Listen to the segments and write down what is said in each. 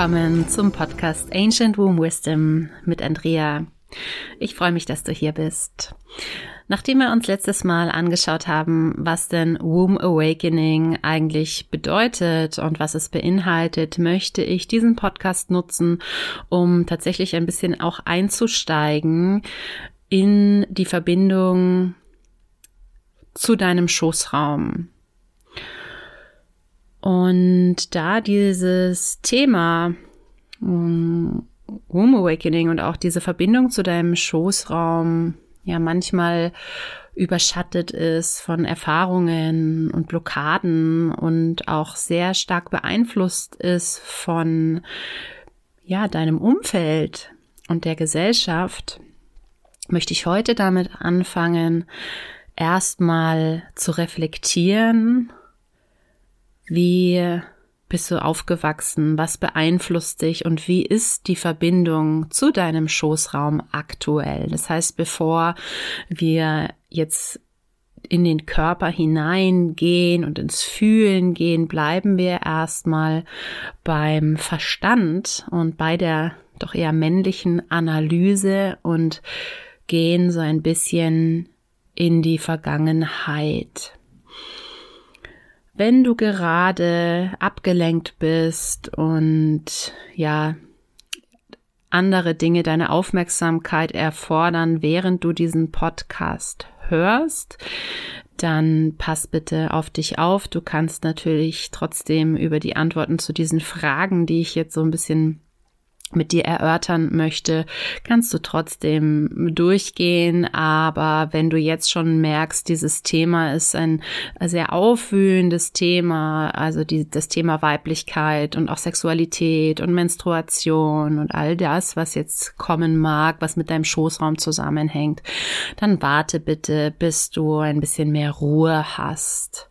willkommen zum Podcast Ancient Womb Wisdom mit Andrea. Ich freue mich, dass du hier bist. Nachdem wir uns letztes Mal angeschaut haben, was denn Womb Awakening eigentlich bedeutet und was es beinhaltet, möchte ich diesen Podcast nutzen, um tatsächlich ein bisschen auch einzusteigen in die Verbindung zu deinem Schoßraum. Und da dieses Thema um, Womb Awakening und auch diese Verbindung zu deinem Schoßraum ja manchmal überschattet ist von Erfahrungen und Blockaden und auch sehr stark beeinflusst ist von ja deinem Umfeld und der Gesellschaft, möchte ich heute damit anfangen, erstmal zu reflektieren wie bist du aufgewachsen? Was beeinflusst dich? Und wie ist die Verbindung zu deinem Schoßraum aktuell? Das heißt, bevor wir jetzt in den Körper hineingehen und ins Fühlen gehen, bleiben wir erstmal beim Verstand und bei der doch eher männlichen Analyse und gehen so ein bisschen in die Vergangenheit. Wenn du gerade abgelenkt bist und ja, andere Dinge deine Aufmerksamkeit erfordern, während du diesen Podcast hörst, dann pass bitte auf dich auf. Du kannst natürlich trotzdem über die Antworten zu diesen Fragen, die ich jetzt so ein bisschen mit dir erörtern möchte, kannst du trotzdem durchgehen. Aber wenn du jetzt schon merkst, dieses Thema ist ein sehr aufwühlendes Thema, also die, das Thema Weiblichkeit und auch Sexualität und Menstruation und all das, was jetzt kommen mag, was mit deinem Schoßraum zusammenhängt, dann warte bitte, bis du ein bisschen mehr Ruhe hast.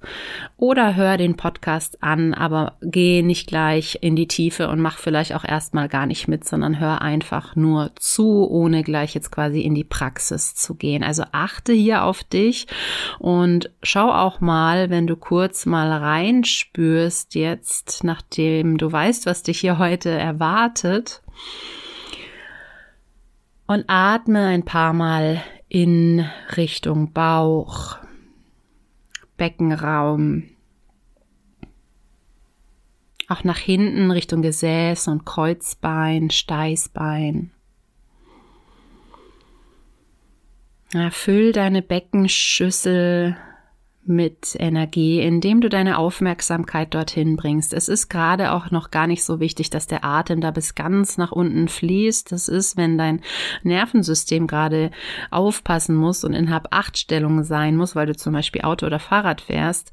Oder hör den Podcast an, aber geh nicht gleich in die Tiefe und mach vielleicht auch erstmal gar nicht mit, sondern hör einfach nur zu, ohne gleich jetzt quasi in die Praxis zu gehen. Also achte hier auf dich und schau auch mal, wenn du kurz mal reinspürst jetzt, nachdem du weißt, was dich hier heute erwartet. Und atme ein paar Mal in Richtung Bauch, Beckenraum, auch nach hinten Richtung Gesäß und Kreuzbein, Steißbein. Ja, füll deine Beckenschüssel mit Energie, indem du deine Aufmerksamkeit dorthin bringst. Es ist gerade auch noch gar nicht so wichtig, dass der Atem da bis ganz nach unten fließt. Das ist, wenn dein Nervensystem gerade aufpassen muss und in Hab-Acht-Stellung sein muss, weil du zum Beispiel Auto oder Fahrrad fährst,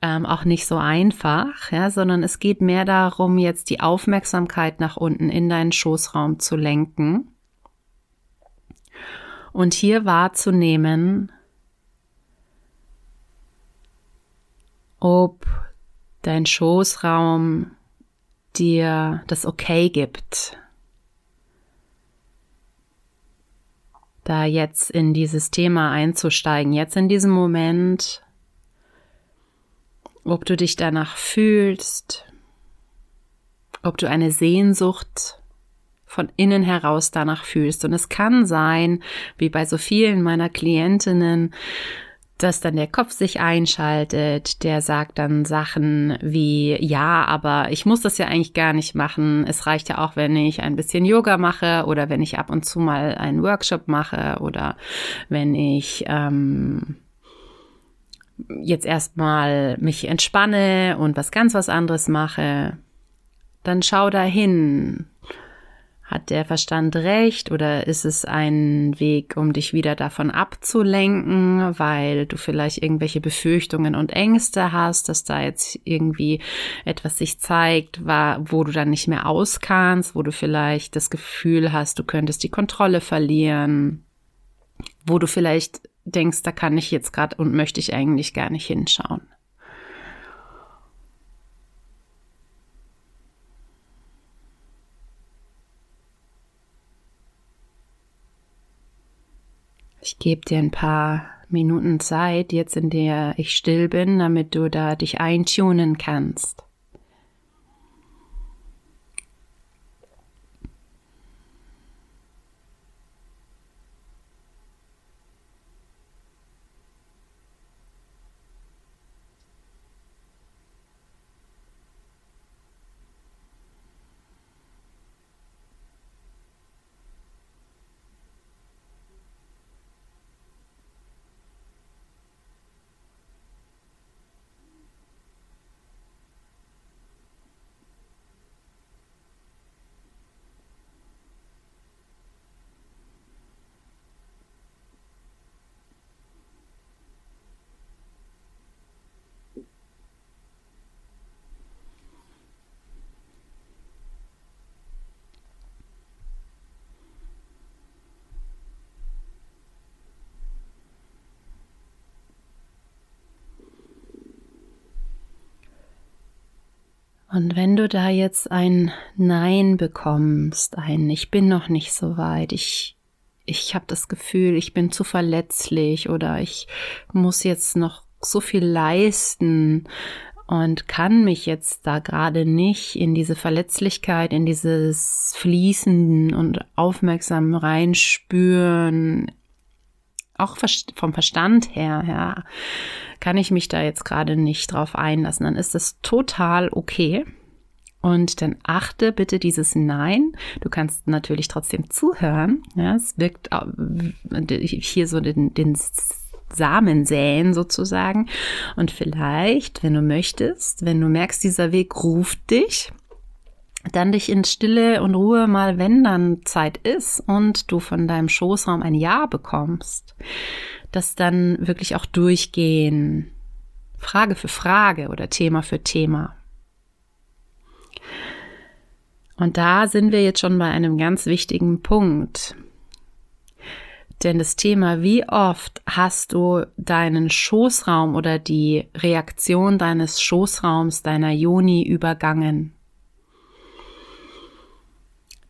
ähm, auch nicht so einfach, ja, sondern es geht mehr darum, jetzt die Aufmerksamkeit nach unten in deinen Schoßraum zu lenken und hier wahrzunehmen, ob dein Schoßraum dir das Okay gibt, da jetzt in dieses Thema einzusteigen, jetzt in diesem Moment, ob du dich danach fühlst, ob du eine Sehnsucht von innen heraus danach fühlst. Und es kann sein, wie bei so vielen meiner Klientinnen, dass dann der Kopf sich einschaltet, der sagt dann Sachen wie, ja, aber ich muss das ja eigentlich gar nicht machen. Es reicht ja auch, wenn ich ein bisschen Yoga mache oder wenn ich ab und zu mal einen Workshop mache oder wenn ich ähm, jetzt erstmal mich entspanne und was ganz was anderes mache. Dann schau dahin, hat der Verstand recht oder ist es ein Weg, um dich wieder davon abzulenken, weil du vielleicht irgendwelche Befürchtungen und Ängste hast, dass da jetzt irgendwie etwas sich zeigt, wo du dann nicht mehr auskannst, wo du vielleicht das Gefühl hast, du könntest die Kontrolle verlieren, wo du vielleicht denkst, da kann ich jetzt gerade und möchte ich eigentlich gar nicht hinschauen. Ich gebe dir ein paar Minuten Zeit, jetzt in der ich still bin, damit du da dich eintunen kannst. Und wenn du da jetzt ein Nein bekommst, ein Ich bin noch nicht so weit, ich ich habe das Gefühl, ich bin zu verletzlich oder ich muss jetzt noch so viel leisten und kann mich jetzt da gerade nicht in diese Verletzlichkeit, in dieses Fließen und aufmerksam reinspüren, auch vom Verstand her, ja, kann ich mich da jetzt gerade nicht drauf einlassen, dann ist das total okay. Und dann achte bitte dieses Nein. Du kannst natürlich trotzdem zuhören. Ja, es wirkt hier so den, den Samen säen sozusagen. Und vielleicht, wenn du möchtest, wenn du merkst, dieser Weg ruft dich, dann dich in Stille und Ruhe mal, wenn dann Zeit ist und du von deinem Schoßraum ein Ja bekommst, das dann wirklich auch durchgehen, Frage für Frage oder Thema für Thema. Und da sind wir jetzt schon bei einem ganz wichtigen Punkt. Denn das Thema, wie oft hast du deinen Schoßraum oder die Reaktion deines Schoßraums, deiner Joni übergangen?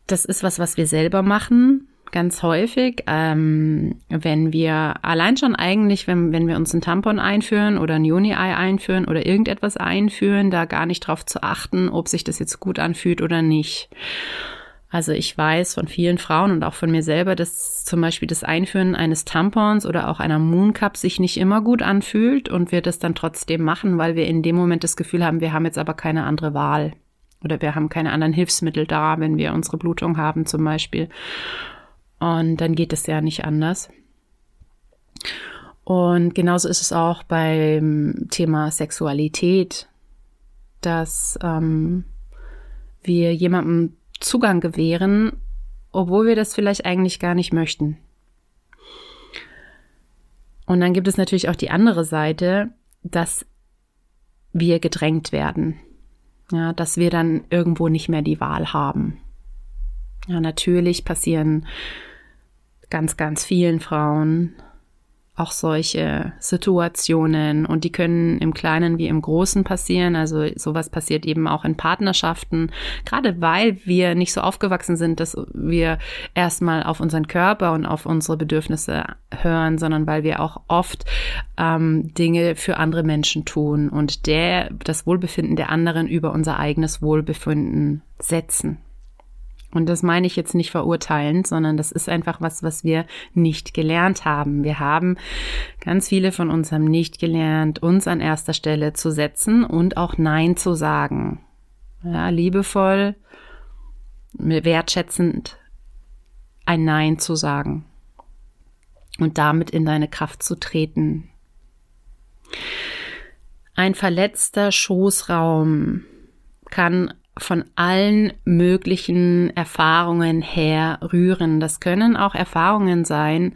Das ist was, was wir selber machen ganz häufig, ähm, wenn wir allein schon eigentlich, wenn, wenn wir uns ein Tampon einführen oder ein Juni-Ei einführen oder irgendetwas einführen, da gar nicht drauf zu achten, ob sich das jetzt gut anfühlt oder nicht. Also ich weiß von vielen Frauen und auch von mir selber, dass zum Beispiel das Einführen eines Tampons oder auch einer Mooncup sich nicht immer gut anfühlt und wir das dann trotzdem machen, weil wir in dem Moment das Gefühl haben, wir haben jetzt aber keine andere Wahl. Oder wir haben keine anderen Hilfsmittel da, wenn wir unsere Blutung haben zum Beispiel. Und dann geht es ja nicht anders. Und genauso ist es auch beim Thema Sexualität, dass ähm, wir jemandem Zugang gewähren, obwohl wir das vielleicht eigentlich gar nicht möchten. Und dann gibt es natürlich auch die andere Seite, dass wir gedrängt werden. Ja, dass wir dann irgendwo nicht mehr die Wahl haben. Ja, natürlich passieren ganz, ganz vielen Frauen auch solche Situationen und die können im Kleinen wie im Großen passieren. Also sowas passiert eben auch in Partnerschaften, gerade weil wir nicht so aufgewachsen sind, dass wir erstmal auf unseren Körper und auf unsere Bedürfnisse hören, sondern weil wir auch oft ähm, Dinge für andere Menschen tun und der das Wohlbefinden der anderen über unser eigenes Wohlbefinden setzen. Und das meine ich jetzt nicht verurteilend, sondern das ist einfach was, was wir nicht gelernt haben. Wir haben ganz viele von uns haben nicht gelernt, uns an erster Stelle zu setzen und auch Nein zu sagen. Ja, liebevoll, wertschätzend ein Nein zu sagen und damit in deine Kraft zu treten. Ein verletzter Schoßraum kann von allen möglichen Erfahrungen her rühren. Das können auch Erfahrungen sein,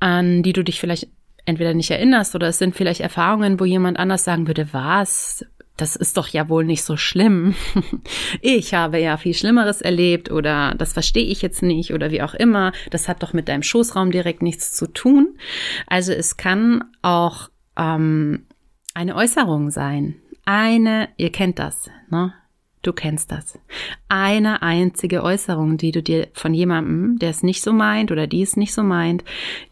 an die du dich vielleicht entweder nicht erinnerst oder es sind vielleicht Erfahrungen, wo jemand anders sagen würde, was? Das ist doch ja wohl nicht so schlimm. Ich habe ja viel Schlimmeres erlebt oder das verstehe ich jetzt nicht oder wie auch immer. Das hat doch mit deinem Schoßraum direkt nichts zu tun. Also es kann auch ähm, eine Äußerung sein, eine, ihr kennt das, ne? Du kennst das. Eine einzige Äußerung, die du dir von jemandem, der es nicht so meint oder die es nicht so meint,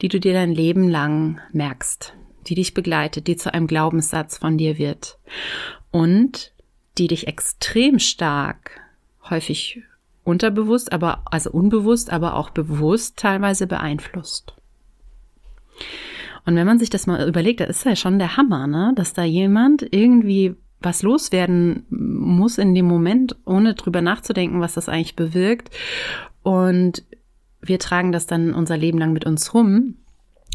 die du dir dein Leben lang merkst, die dich begleitet, die zu einem Glaubenssatz von dir wird und die dich extrem stark, häufig unterbewusst, aber also unbewusst, aber auch bewusst teilweise beeinflusst. Und wenn man sich das mal überlegt, da ist ja schon der Hammer, ne? dass da jemand irgendwie was loswerden muss in dem Moment, ohne drüber nachzudenken, was das eigentlich bewirkt. Und wir tragen das dann unser Leben lang mit uns rum.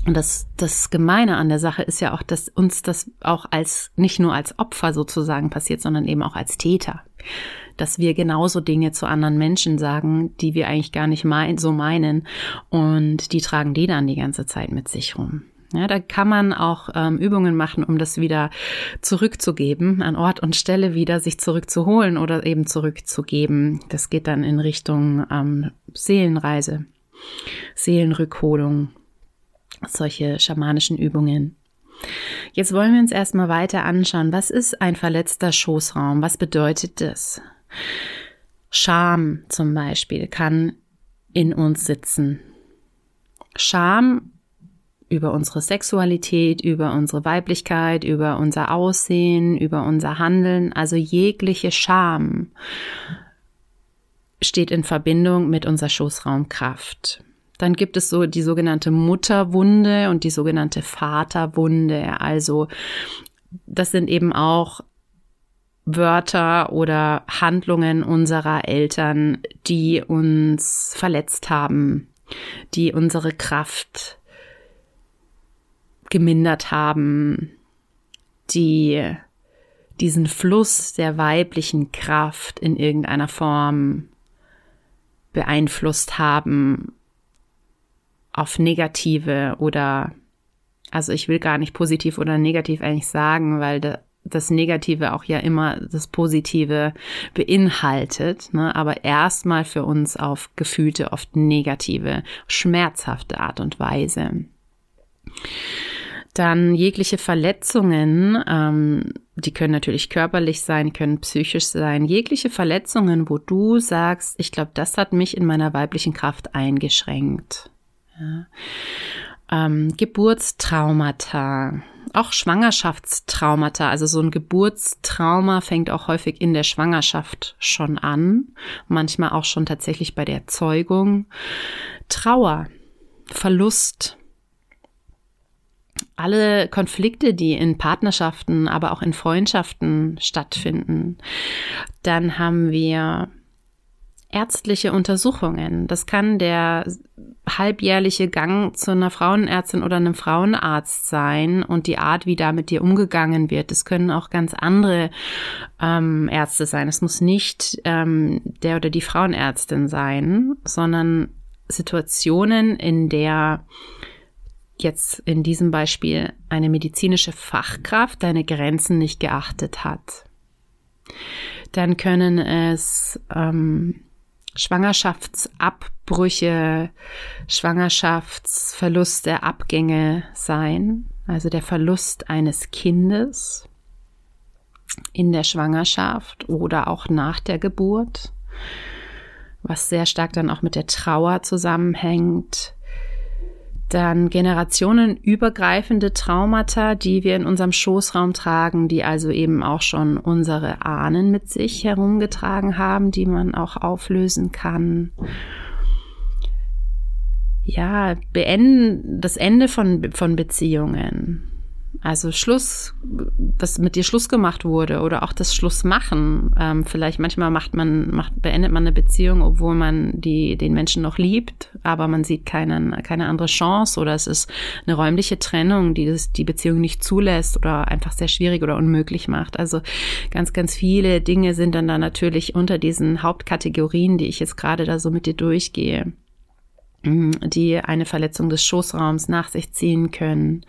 Und das, das Gemeine an der Sache ist ja auch, dass uns das auch als, nicht nur als Opfer sozusagen passiert, sondern eben auch als Täter. Dass wir genauso Dinge zu anderen Menschen sagen, die wir eigentlich gar nicht mein, so meinen. Und die tragen die dann die ganze Zeit mit sich rum. Ja, da kann man auch ähm, Übungen machen, um das wieder zurückzugeben, an Ort und Stelle wieder sich zurückzuholen oder eben zurückzugeben. Das geht dann in Richtung ähm, Seelenreise, Seelenrückholung, solche schamanischen Übungen. Jetzt wollen wir uns erstmal weiter anschauen. Was ist ein verletzter Schoßraum? Was bedeutet das? Scham zum Beispiel kann in uns sitzen. Scham über unsere Sexualität, über unsere Weiblichkeit, über unser Aussehen, über unser Handeln, also jegliche Scham steht in Verbindung mit unserer Schoßraumkraft. Dann gibt es so die sogenannte Mutterwunde und die sogenannte Vaterwunde. Also das sind eben auch Wörter oder Handlungen unserer Eltern, die uns verletzt haben, die unsere Kraft gemindert haben, die diesen Fluss der weiblichen Kraft in irgendeiner Form beeinflusst haben auf negative oder also ich will gar nicht positiv oder negativ eigentlich sagen, weil das Negative auch ja immer das Positive beinhaltet, ne? aber erstmal für uns auf gefühlte, oft negative, schmerzhafte Art und Weise. Dann jegliche Verletzungen, ähm, die können natürlich körperlich sein, können psychisch sein. Jegliche Verletzungen, wo du sagst, ich glaube, das hat mich in meiner weiblichen Kraft eingeschränkt. Ja. Ähm, Geburtstraumata, auch Schwangerschaftstraumata. Also so ein Geburtstrauma fängt auch häufig in der Schwangerschaft schon an, manchmal auch schon tatsächlich bei der Zeugung. Trauer, Verlust, alle Konflikte, die in Partnerschaften, aber auch in Freundschaften stattfinden. Dann haben wir ärztliche Untersuchungen. Das kann der halbjährliche Gang zu einer Frauenärztin oder einem Frauenarzt sein und die Art, wie da mit dir umgegangen wird. Es können auch ganz andere ähm, Ärzte sein. Es muss nicht ähm, der oder die Frauenärztin sein, sondern Situationen, in der jetzt in diesem Beispiel eine medizinische Fachkraft deine Grenzen nicht geachtet hat. Dann können es ähm, Schwangerschaftsabbrüche, Schwangerschaftsverluste, Abgänge sein, also der Verlust eines Kindes in der Schwangerschaft oder auch nach der Geburt, was sehr stark dann auch mit der Trauer zusammenhängt dann generationenübergreifende Traumata, die wir in unserem Schoßraum tragen, die also eben auch schon unsere Ahnen mit sich herumgetragen haben, die man auch auflösen kann. Ja, beenden, das Ende von, von Beziehungen. Also Schluss, dass mit dir Schluss gemacht wurde oder auch das Schlussmachen. Ähm, vielleicht manchmal macht man, macht, beendet man eine Beziehung, obwohl man die, den Menschen noch liebt, aber man sieht keinen, keine andere Chance oder es ist eine räumliche Trennung, die das, die Beziehung nicht zulässt oder einfach sehr schwierig oder unmöglich macht. Also ganz, ganz viele Dinge sind dann da natürlich unter diesen Hauptkategorien, die ich jetzt gerade da so mit dir durchgehe die eine Verletzung des Schoßraums nach sich ziehen können.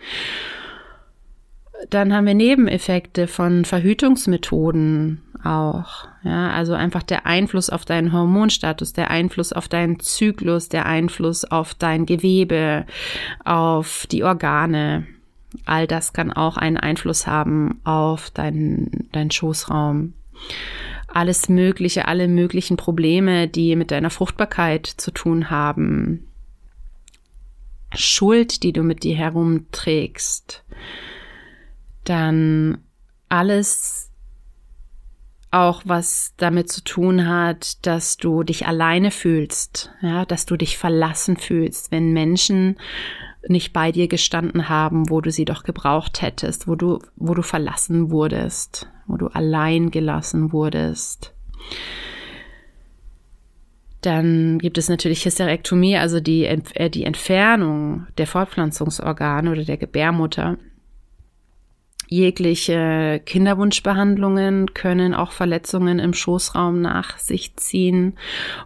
Dann haben wir Nebeneffekte von Verhütungsmethoden auch. Ja, also einfach der Einfluss auf deinen Hormonstatus, der Einfluss auf deinen Zyklus, der Einfluss auf dein Gewebe, auf die Organe. All das kann auch einen Einfluss haben auf deinen, deinen Schoßraum. Alles Mögliche, alle möglichen Probleme, die mit deiner Fruchtbarkeit zu tun haben. Schuld, die du mit dir herumträgst dann alles auch was damit zu tun hat, dass du dich alleine fühlst, ja, dass du dich verlassen fühlst, wenn Menschen nicht bei dir gestanden haben, wo du sie doch gebraucht hättest, wo du, wo du verlassen wurdest, wo du allein gelassen wurdest. Dann gibt es natürlich Hysterektomie, also die, äh, die Entfernung der Fortpflanzungsorgane oder der Gebärmutter. Jegliche Kinderwunschbehandlungen können auch Verletzungen im Schoßraum nach sich ziehen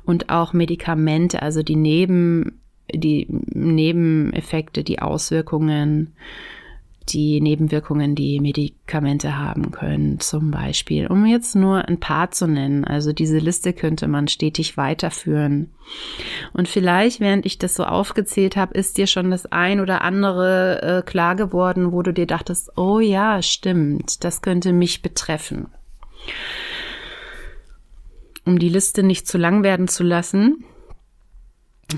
und auch Medikamente, also die Neben, die Nebeneffekte, die Auswirkungen, die Nebenwirkungen, die Medikamente haben können, zum Beispiel, um jetzt nur ein paar zu nennen. Also diese Liste könnte man stetig weiterführen. Und vielleicht, während ich das so aufgezählt habe, ist dir schon das ein oder andere äh, klar geworden, wo du dir dachtest, oh ja, stimmt, das könnte mich betreffen. Um die Liste nicht zu lang werden zu lassen,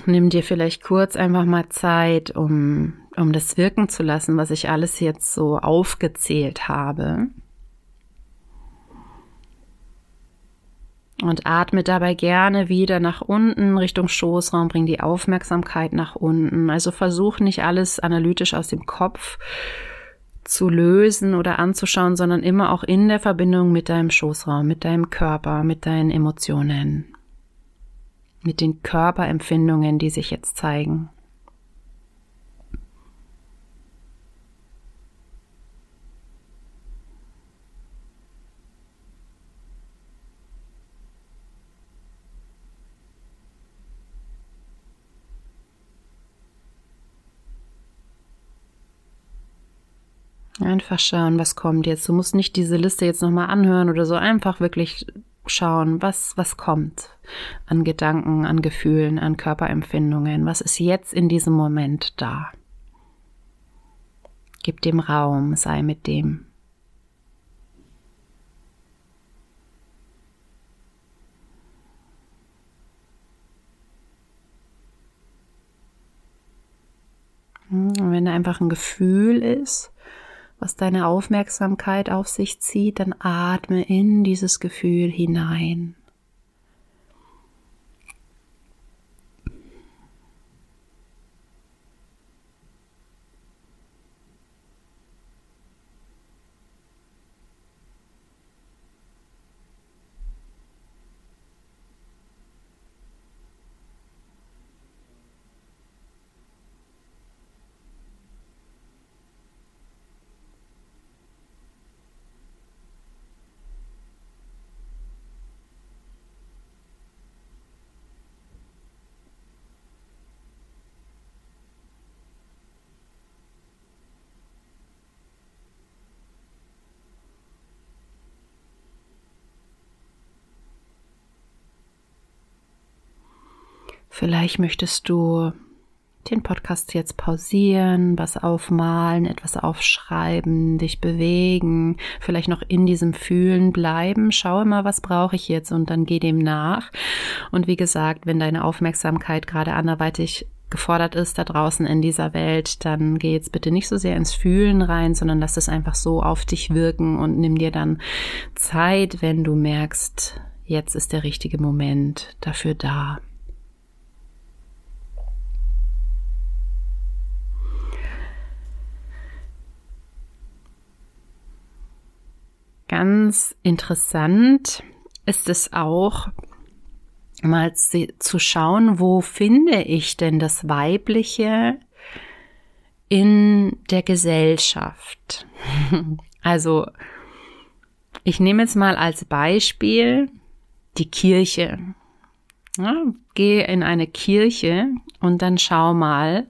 nimm dir vielleicht kurz einfach mal Zeit, um, um das wirken zu lassen, was ich alles jetzt so aufgezählt habe. Und atme dabei gerne wieder nach unten Richtung Schoßraum, bring die Aufmerksamkeit nach unten. Also versuch nicht alles analytisch aus dem Kopf zu lösen oder anzuschauen, sondern immer auch in der Verbindung mit deinem Schoßraum, mit deinem Körper, mit deinen Emotionen mit den Körperempfindungen, die sich jetzt zeigen. Einfach schauen, was kommt jetzt. Du musst nicht diese Liste jetzt nochmal anhören oder so. Einfach wirklich schauen, was, was kommt an Gedanken, an Gefühlen, an Körperempfindungen, was ist jetzt in diesem Moment da. Gib dem Raum, sei mit dem. Und wenn da einfach ein Gefühl ist, was deine Aufmerksamkeit auf sich zieht, dann atme in dieses Gefühl hinein. Vielleicht möchtest du den Podcast jetzt pausieren, was aufmalen, etwas aufschreiben, dich bewegen, vielleicht noch in diesem Fühlen bleiben. Schau mal, was brauche ich jetzt und dann geh dem nach. Und wie gesagt, wenn deine Aufmerksamkeit gerade anderweitig gefordert ist da draußen in dieser Welt, dann geh jetzt bitte nicht so sehr ins Fühlen rein, sondern lass es einfach so auf dich wirken und nimm dir dann Zeit, wenn du merkst, jetzt ist der richtige Moment dafür da. Ganz interessant ist es auch, mal zu schauen, wo finde ich denn das Weibliche in der Gesellschaft? Also, ich nehme jetzt mal als Beispiel die Kirche. Ja, gehe in eine Kirche und dann schau mal,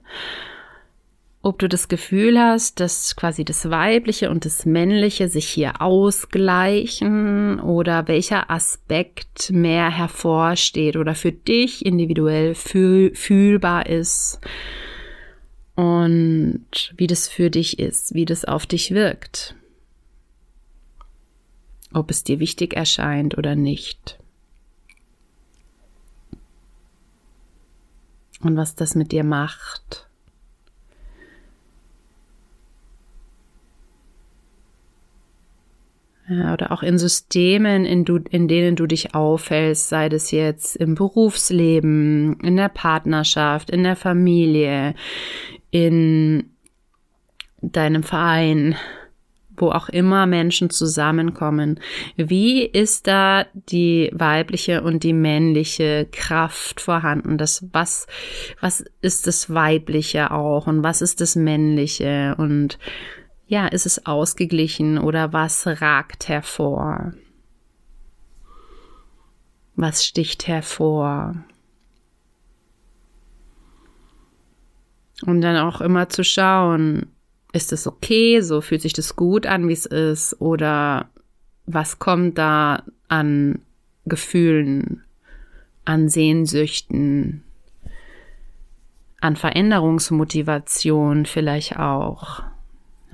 ob du das Gefühl hast, dass quasi das Weibliche und das Männliche sich hier ausgleichen oder welcher Aspekt mehr hervorsteht oder für dich individuell fühl fühlbar ist und wie das für dich ist, wie das auf dich wirkt. Ob es dir wichtig erscheint oder nicht. Und was das mit dir macht. Oder auch in Systemen, in, du, in denen du dich aufhältst, sei das jetzt im Berufsleben, in der Partnerschaft, in der Familie, in deinem Verein, wo auch immer Menschen zusammenkommen. Wie ist da die weibliche und die männliche Kraft vorhanden? Das, was, was ist das Weibliche auch und was ist das Männliche und ja, ist es ausgeglichen oder was ragt hervor? Was sticht hervor? Und dann auch immer zu schauen, ist es okay, so fühlt sich das gut an, wie es ist, oder was kommt da an Gefühlen, an Sehnsüchten, an Veränderungsmotivation vielleicht auch.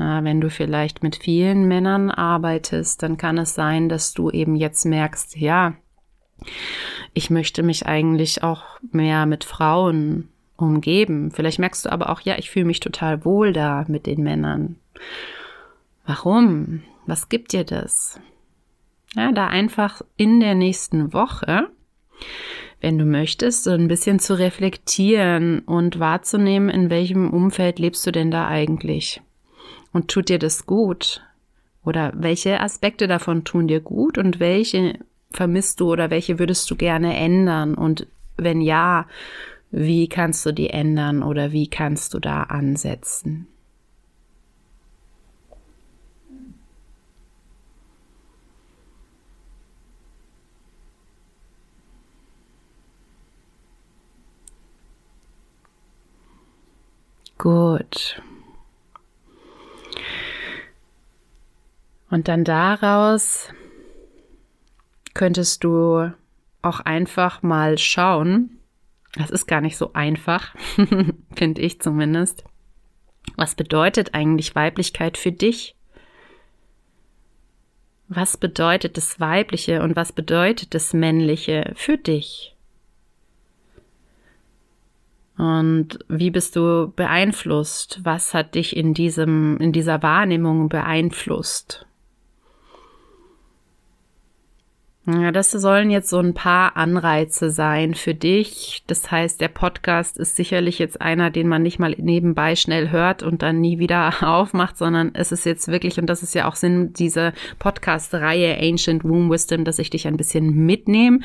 Wenn du vielleicht mit vielen Männern arbeitest, dann kann es sein, dass du eben jetzt merkst, ja, ich möchte mich eigentlich auch mehr mit Frauen umgeben. Vielleicht merkst du aber auch, ja, ich fühle mich total wohl da mit den Männern. Warum? Was gibt dir das? Ja, da einfach in der nächsten Woche, wenn du möchtest, so ein bisschen zu reflektieren und wahrzunehmen, in welchem Umfeld lebst du denn da eigentlich? Und tut dir das gut? Oder welche Aspekte davon tun dir gut und welche vermisst du oder welche würdest du gerne ändern? Und wenn ja, wie kannst du die ändern oder wie kannst du da ansetzen? Gut. Und dann daraus könntest du auch einfach mal schauen, das ist gar nicht so einfach, finde ich zumindest. Was bedeutet eigentlich Weiblichkeit für dich? Was bedeutet das Weibliche und was bedeutet das Männliche für dich? Und wie bist du beeinflusst? Was hat dich in diesem, in dieser Wahrnehmung beeinflusst? Ja, das sollen jetzt so ein paar Anreize sein für dich. Das heißt, der Podcast ist sicherlich jetzt einer, den man nicht mal nebenbei schnell hört und dann nie wieder aufmacht, sondern es ist jetzt wirklich, und das ist ja auch Sinn dieser Podcast-Reihe Ancient Womb Wisdom, dass ich dich ein bisschen mitnehme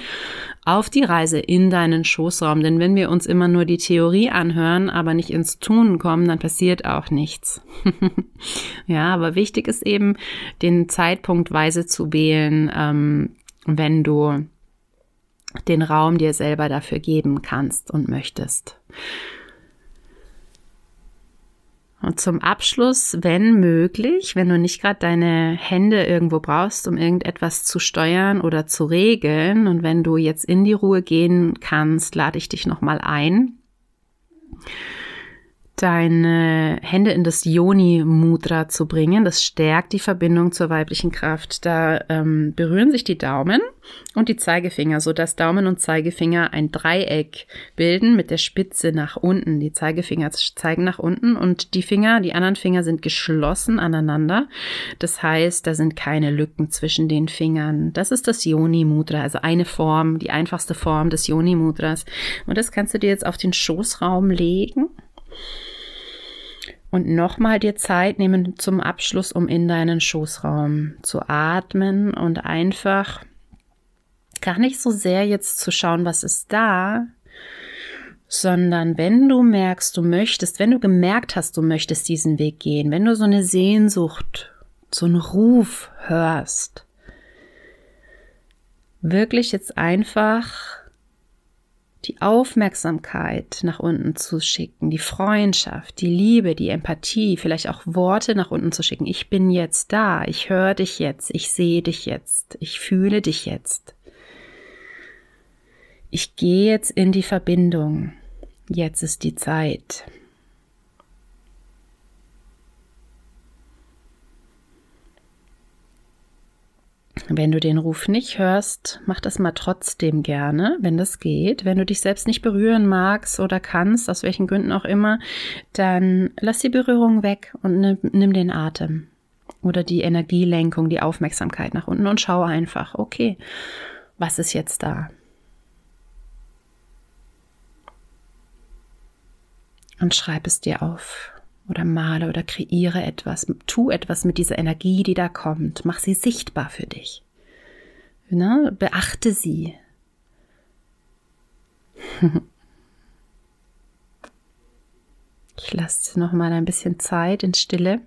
auf die Reise in deinen Schoßraum. Denn wenn wir uns immer nur die Theorie anhören, aber nicht ins Tun kommen, dann passiert auch nichts. ja, aber wichtig ist eben, den Zeitpunkt weise zu wählen, ähm, wenn du den Raum dir selber dafür geben kannst und möchtest. Und zum Abschluss, wenn möglich, wenn du nicht gerade deine Hände irgendwo brauchst, um irgendetwas zu steuern oder zu regeln, und wenn du jetzt in die Ruhe gehen kannst, lade ich dich nochmal ein, deine Hände in das Yoni-Mudra zu bringen. Das stärkt die Verbindung zur weiblichen Kraft. Da ähm, berühren sich die Daumen und die Zeigefinger, so dass Daumen und Zeigefinger ein Dreieck bilden mit der Spitze nach unten. Die Zeigefinger zeigen nach unten und die Finger, die anderen Finger sind geschlossen aneinander. Das heißt, da sind keine Lücken zwischen den Fingern. Das ist das Yoni-Mudra, also eine Form, die einfachste Form des Yoni-Mudras. Und das kannst du dir jetzt auf den Schoßraum legen und nochmal dir Zeit nehmen zum Abschluss, um in deinen Schoßraum zu atmen und einfach gar nicht so sehr jetzt zu schauen, was ist da, sondern wenn du merkst, du möchtest, wenn du gemerkt hast, du möchtest diesen Weg gehen, wenn du so eine Sehnsucht, so einen Ruf hörst, wirklich jetzt einfach die Aufmerksamkeit nach unten zu schicken, die Freundschaft, die Liebe, die Empathie, vielleicht auch Worte nach unten zu schicken. Ich bin jetzt da, ich höre dich jetzt, ich sehe dich jetzt, ich fühle dich jetzt. Ich gehe jetzt in die Verbindung. Jetzt ist die Zeit. Wenn du den Ruf nicht hörst, mach das mal trotzdem gerne, wenn das geht. Wenn du dich selbst nicht berühren magst oder kannst, aus welchen Gründen auch immer, dann lass die Berührung weg und nimm, nimm den Atem oder die Energielenkung, die Aufmerksamkeit nach unten und schau einfach, okay, was ist jetzt da? Und schreib es dir auf oder male oder kreiere etwas, tu etwas mit dieser Energie, die da kommt, mach sie sichtbar für dich. Ne? Beachte sie. Ich lasse noch mal ein bisschen Zeit in Stille.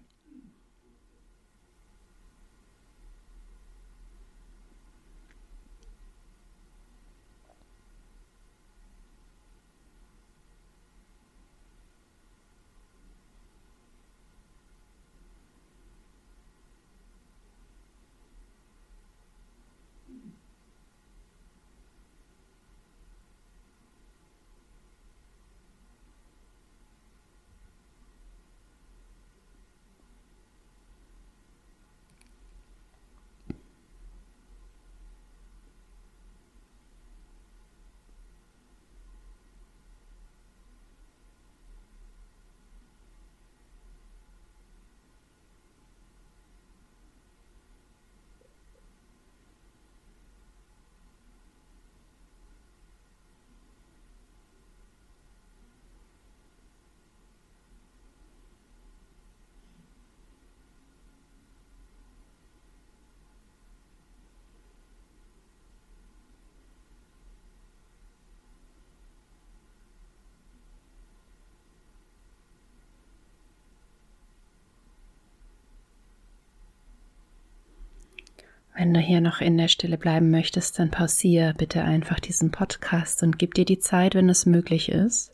Wenn du hier noch in der Stille bleiben möchtest, dann pausiere bitte einfach diesen Podcast und gib dir die Zeit, wenn es möglich ist.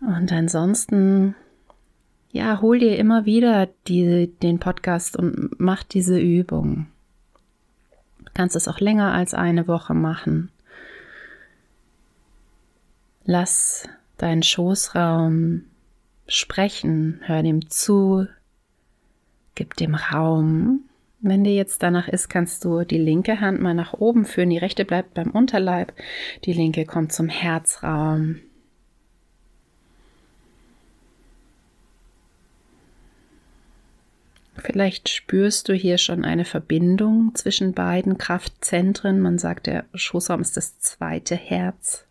Und ansonsten, ja, hol dir immer wieder die, den Podcast und mach diese Übung. Du kannst es auch länger als eine Woche machen. Lass deinen Schoßraum sprechen, hör dem zu, gib dem Raum wenn dir jetzt danach ist, kannst du die linke Hand mal nach oben führen, die rechte bleibt beim Unterleib, die linke kommt zum Herzraum. Vielleicht spürst du hier schon eine Verbindung zwischen beiden Kraftzentren. Man sagt, der Schoßraum ist das zweite Herz.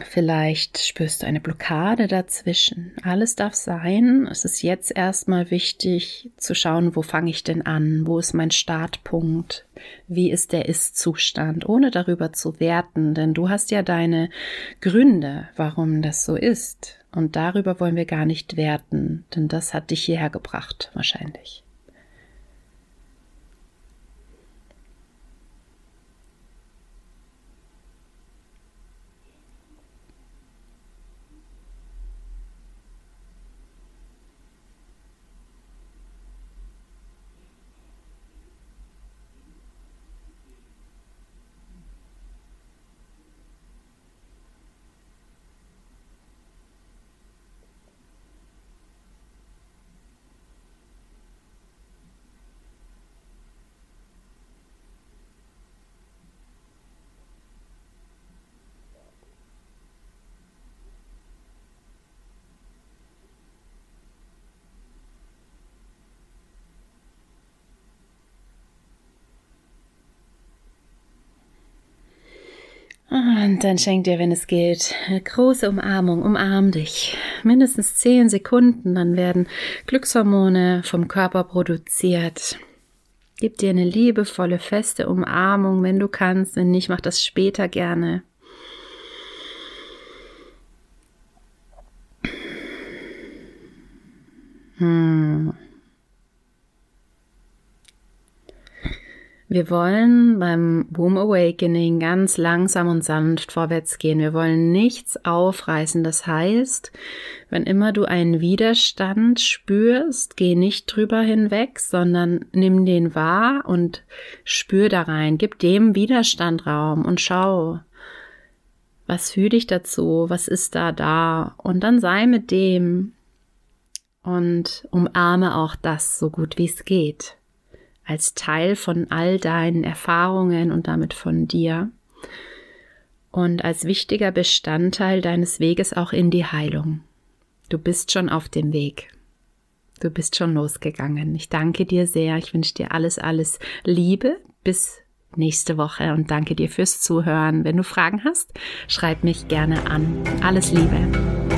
Vielleicht spürst du eine Blockade dazwischen. Alles darf sein. Es ist jetzt erstmal wichtig zu schauen, wo fange ich denn an? Wo ist mein Startpunkt? Wie ist der Ist-Zustand? Ohne darüber zu werten, denn du hast ja deine Gründe, warum das so ist. Und darüber wollen wir gar nicht werten, denn das hat dich hierher gebracht, wahrscheinlich. Und dann schenk dir, wenn es geht, eine große Umarmung. Umarm dich. Mindestens zehn Sekunden, dann werden Glückshormone vom Körper produziert. Gib dir eine liebevolle, feste Umarmung, wenn du kannst. Wenn nicht, mach das später gerne. Hm. Wir wollen beim Womb Awakening ganz langsam und sanft vorwärts gehen. Wir wollen nichts aufreißen. Das heißt, wenn immer du einen Widerstand spürst, geh nicht drüber hinweg, sondern nimm den wahr und spür da rein. Gib dem Widerstand Raum und schau, was fühle ich dazu? Was ist da da? Und dann sei mit dem und umarme auch das so gut wie es geht als Teil von all deinen Erfahrungen und damit von dir und als wichtiger Bestandteil deines Weges auch in die Heilung. Du bist schon auf dem Weg. Du bist schon losgegangen. Ich danke dir sehr. Ich wünsche dir alles, alles Liebe. Bis nächste Woche und danke dir fürs Zuhören. Wenn du Fragen hast, schreib mich gerne an. Alles Liebe.